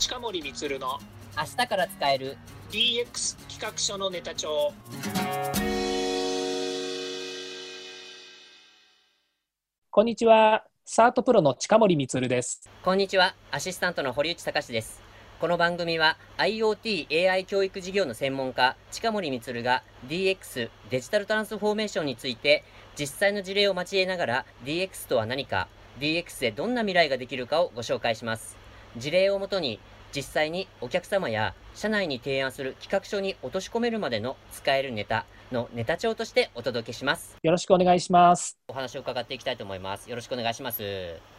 近森光の明日から使える。DX 企画書のネタ帳。こんにちは。サートプロの近森光です。こんにちは。アシスタントの堀内隆です。この番組は IoT AI 教育事業の専門家近森光が DX デジタルトランスフォーメーションについて実際の事例を交えながら DX とは何か DX でどんな未来ができるかをご紹介します。事例をもとに実際にお客様や社内に提案する企画書に落とし込めるまでの使えるネタのネタ帳としてお届けします。よろしくお願いします。お話を伺っていきたいと思います。よろしくお願いします。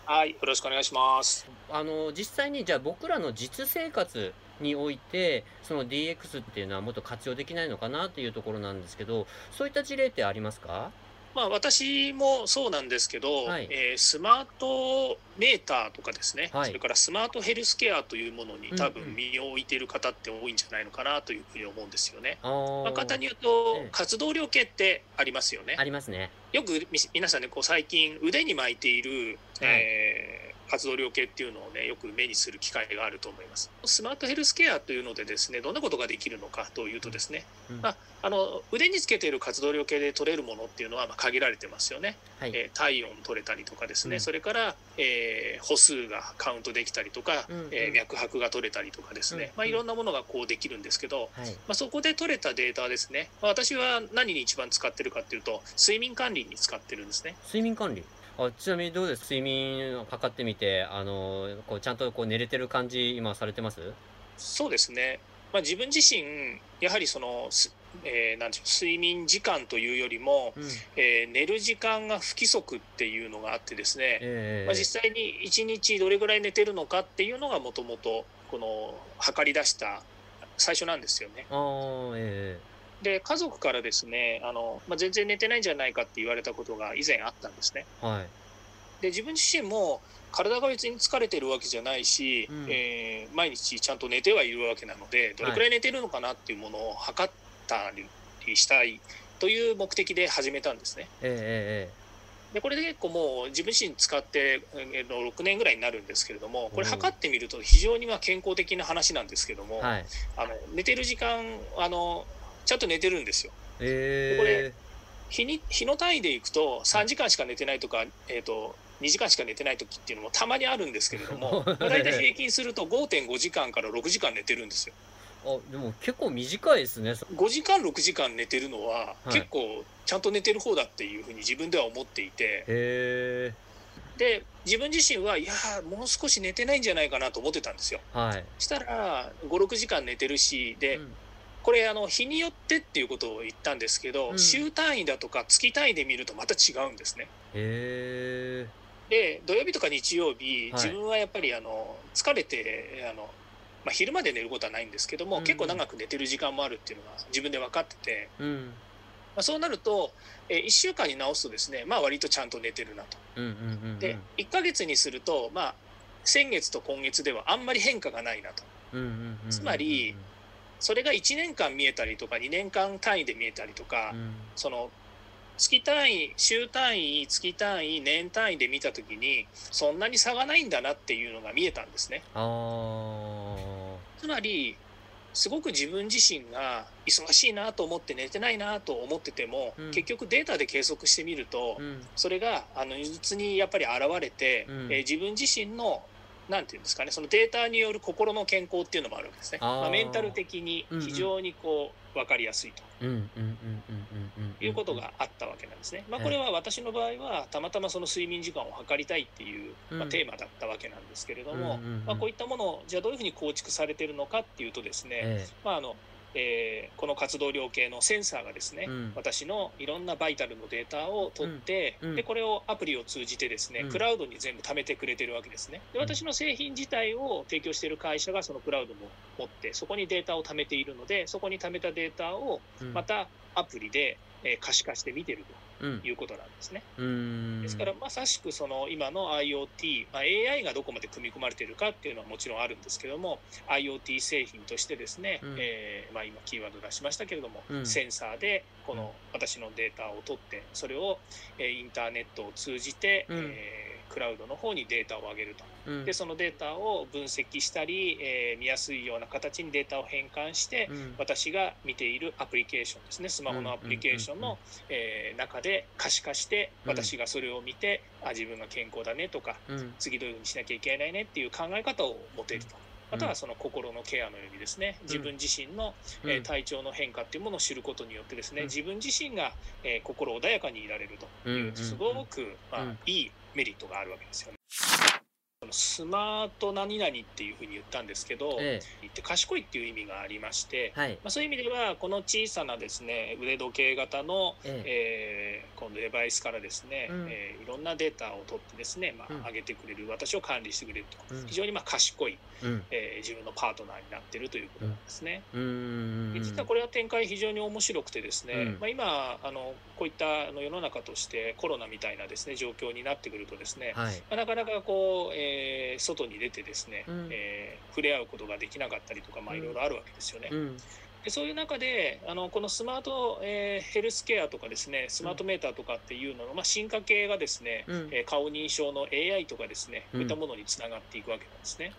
はいよろしくお願いします。あの実際にじゃあ僕らの実生活においてその DX っていうのはもっと活用できないのかなっていうところなんですけどそういった事例ってありますか？まあ、私もそうなんですけど、はい。えースマートメーターとかですね、はい。それからスマートヘルスケアというものに多うんうん。分身を置いている方って多いんじゃないのかなというふうに思うんですよね。まあ、簡単に言うと、ええ。活動量計ってありますよね。あ。りますね。よくみ皆さんねこう最近腕に巻いている、はい。えー活動量計っていうのをねよく目にする機会があると思います。スマートヘルスケアというのでですねどんなことができるのかというとですね、うん。まああの腕につけている活動量計で取れるものっていうのはまあ限られてますよね。はい、えー体温取れたりとかですね、うん。それから、えー歩数がカウントできたりとか、うんうん。えー脈拍が取れたりとかですね、うんまあ、いろんなものがこうできるんですけど、はい。まあ、そこで取れたデータですね、まあ、私は何に一番使ってるかっていうと睡眠管理に使ってるんですね。睡眠管理あちなみにどうです？睡眠を測ってみてあのこうちゃんとこう寝れてる感じ今されてます？そうですね、まあ、自分自身やはりその、すえーなんていうの睡眠時間というよりも、うん。えー寝る時間が不規則っていうのがあってですね、ええまあ、実際に1日どれぐらい寝てるのかっていうのがもともとこの測り出した最初なんですよね。あーえで家族からですねあの、まあ、全然寝てないんじゃないかって言われたことが以前あったんですね。えはい。で自分自身も体が別に疲れてるわけじゃないし、うん。えー毎日ちゃんと寝てはいるわけなのでどれくらい寝てるのかなっていうものを測ったりしたいという目的で始めたんですね。ええでこれで結構もう自分自身使ってえーの6年ぐらいになるんですけれどもこれ測ってみると非常にまあ健康的な話なんですけども、はい。あの寝てる時間あのちゃんと寝てるんですよ。えこれえ日に日の単位でいくと3時間しか寝てないとか、えー、と2時間しか寝てない時っていうのもたまにあるんですけれどもまあ 大体平均すると5.5時間から6時間寝てるんですよ。あでも結構短いですね。そ5時間6時間寝てるのははい。結構ちゃんと寝てる方だっていうふうに自分では思っていてで自分自身はいやーもう少し寝てないんじゃないかなと思ってたんですよ。はい。したら56時間寝てるしで、うんこれあの日によってっていうことを言ったんですけど、うん。週単位だとか月単位で見るとまた違うんですね。で土曜日とか日曜日はい。自分はやっぱりあの疲れてあの、まあ、昼まで寝ることはないんですけども、うん。結構長く寝てる時間もあるっていうのが自分で分かってて、うん。まあ、そうなると、え1週間に直すとですね、まあ、割とちゃんと寝てるなと。うんうんうんうん。で1ヶ月にすると、まあ、先月と今月ではあんまり変化がないなと。うんうんうんうんうん。つまりそれが1年間見えたりとか2年間単位で見えたりとか、うん。その月単位週単位月単位年単位で見た時にそんなに差がないんだなっていうのが見えたんですね。あつまりすごく自分自身が忙しいなと思って寝てないなと思ってても、うん。結局データで計測してみると、ーうん。それがあの如実にやっぱり現れて、うん。えー自分自身のなんていうんですかねそのデータによる心の健康っていうのもあるわけですね。まあ、メンタル的に非常にこう分かりやすいと。いうことがあったわけなんですね。まあ、ええ。これは私の場合はたまたまその睡眠時間を測りたいっていう、まあ、うんテーマだったわけなんですけれども、まあ、こういったものをじゃあどういうふうに構築されてるのかっていうとですね、え。まああのえーこの活動量計のセンサーがですね、うん。私のいろんなバイタルのデータを取って、うん。うん。でこれをアプリを通じてですね、うん。クラウドに全部貯めてくれてるわけですね。でうん。私の製品自体を提供している会社がそのクラウドも持ってそこにデータを貯めているのでそこに貯めたデータをまたアプリで、えー可視化して見てるうん。ということなんですね。うん。ですからまさしくその今の IoT、まあ、AI がどこまで組み込まれているかっていうのはもちろんあるんですけども IoT 製品としてですね、うん。えーまあ、今キーワード出しましたけれども、うん。センサーでこの私のデータを取ってそれを、えーインターネットを通じて、うん。えークラウドの方にデータを上げると。うん。でそのデータを分析したり、えー見やすいような形にデータを変換して、うん。私が見ているアプリケーションですね。スマホのアプリケーションのえー中で可視化してうん。私がそれを見て、あ自分が健康だねとかうん。次どういうふうにしなきゃいけないねっていう考え方を持てると。またはその心のケアのようにですね自分自身の、えー体調の変化っていうものを知ることによってですねうん。自分自身が、えー心穏やかにいられるというすごく、まあうん。いいメリットがあるわけですよのスマート何々っていうふうに言ったんですけど、えって賢いっていう意味がありましてえ、はい。まあ、そういう意味ではこの小さなですね腕時計型の、ええ。えーこのデバイスからですね、うん。えーいろんなデータを取ってですね、まうん。あ、上げてくれる私を管理してくれると、うん。非常にまあ賢い、うん。えー自分のパートナーになっているということなんですね。実はこれは展開非常に面白くてですね、うん。まあ、今あのこういったあの世の中としてコロナみたいなですね状況になってくるとですね、はい。まあなかなかこう、えー外に出てですね、うん。えー触れ合うことができなかったりとか、まあ、うんいろいろあるわけですよね。うん。でそういう中であのこのスマート、えーヘルスケアとかですねスマートメーターとかっていうのの、まあ、進化系がですね、うん。えー顔認証の AI とかですねこうん。ういったものにつながっていくわけなんですね。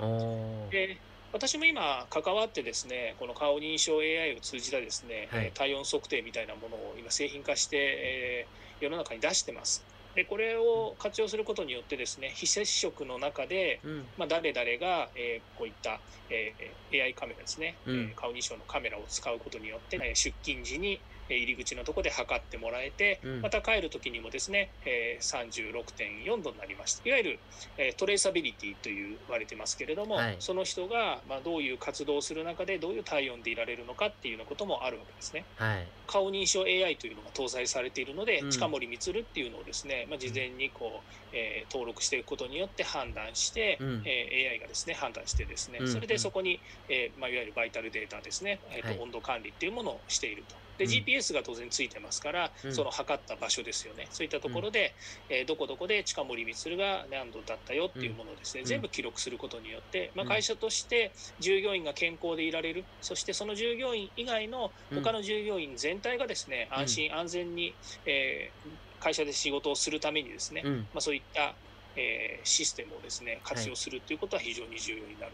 で私も今関わってですねこの顔認証 AI を通じたですね、はい。えー体温測定みたいなものを今製品化して、えー世の中に出してます。でこれを活用することによってですね非接触の中でうん。まあ、誰々が、えーこういった、えー AI カメラですね、うん。えー顔認証のカメラを使うことによって、えー出勤時にえー入り口のところで測ってもらえて、うん。また帰る時にもですね、えー36.4度になりました。いわゆる、えートレーサビリティという言われてますけれども、はい。その人が、まあ、どういう活動をする中でどういう体温でいられるのかっていうようなこともあるわけですね。はい。顔認証 AI というのが搭載されているので、うん。近森光っていうのをですね、まあ、事前にこう、えー登録していくことによって判断して、うん。えー AI がですね判断してですね、うん。それでそこに、えーまあ、いわゆるバイタルデータですね、えーとはい。温度管理っていうものをしていると。でうん。GPS が当然ついてますから、うん。その測った場所ですよね。そういったところで、えーどこどこで近森光が何度だったよっていうものをですね、うん。全部記録することによって、まあ、うん会社として従業員が健康でいられる。そしてその従業員以外の他の従業員全体がですね、うん。安心安全に、えー会社で仕事をするためにですね、うん。まあ、そういった、えーシステムをですね活用するということは非常に重要になる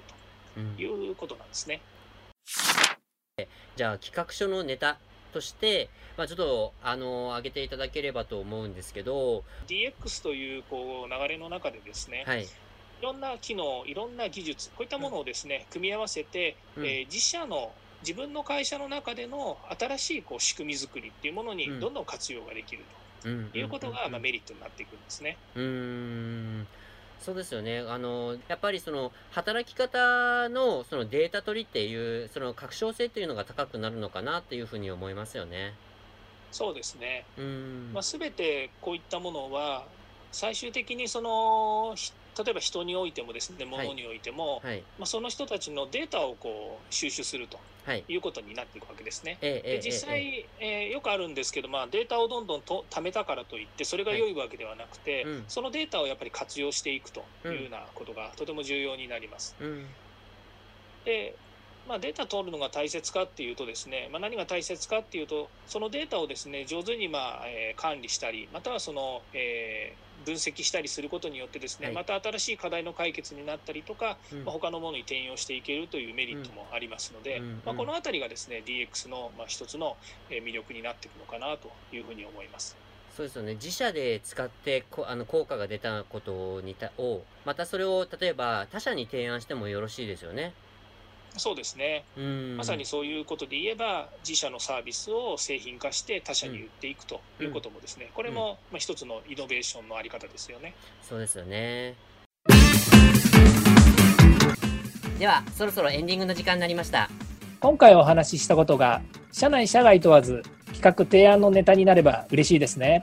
うん。ということなんですね。じゃあ企画書のネタとして、まあ、ちょっとあの上げていただければと思うんですけど DX というこう流れの中でですね、はい。いろんな機能、いろんな技術、こういったものをですね、組み合わせて、うん。えー自社の自分の会社の中での新しいこう仕組み作りっていうものにうん。どんどん活用ができるうんということが、うんまあ、メリットになっていくんですね。うーんそうですよね。あの、やっぱりその、働き方のそのデータ取りっていう、その確証性っていうのが高くなるのかなっていうふうに思いますよね。そうですね。うーん。まあ、全てこういったものは最終的にそのひ例えば人においてもですね物においても、はい。まあ、その人たちのデータをこう収集するとはい。いうことになっていくわけですね。ええ、ええ、で実ええ、際、えーよくあるんですけど、まあ、データをどんどんと貯めたからといってそれが良いわけではなくて、うんそのデータをやっぱり活用していくというようなことがとても重要になります。うん。でまあ、データ取るのが大切かっていうとですね、まあ、何が大切かっていうとそのデータをですね上手にまあ、えー管理したりまたはその、えー分析したりすることによってですね、はいまた新しい課題の解決になったりとか、うんまあ、他のものに転用していけるというメリットもありますので、うんまあ、この辺りがですね DX のまあ一つのえー魅力になっていくのかなというふうに思います。そうですよね。自社で使ってこ、あの、効果が出たことにた、を、またそれを、例えば他社に提案してもよろしいですよね。そうですねうーん。まさにそういうことで言えば自社のサービスを製品化して他社に売っていくということもですね、これもまあ一つのイノベーションのあり方ですよね。そうですよね。では、そろそろエンディングの時間になりました。今回お話ししたことが社内社外問わず企画提案のネタになれば嬉しいですね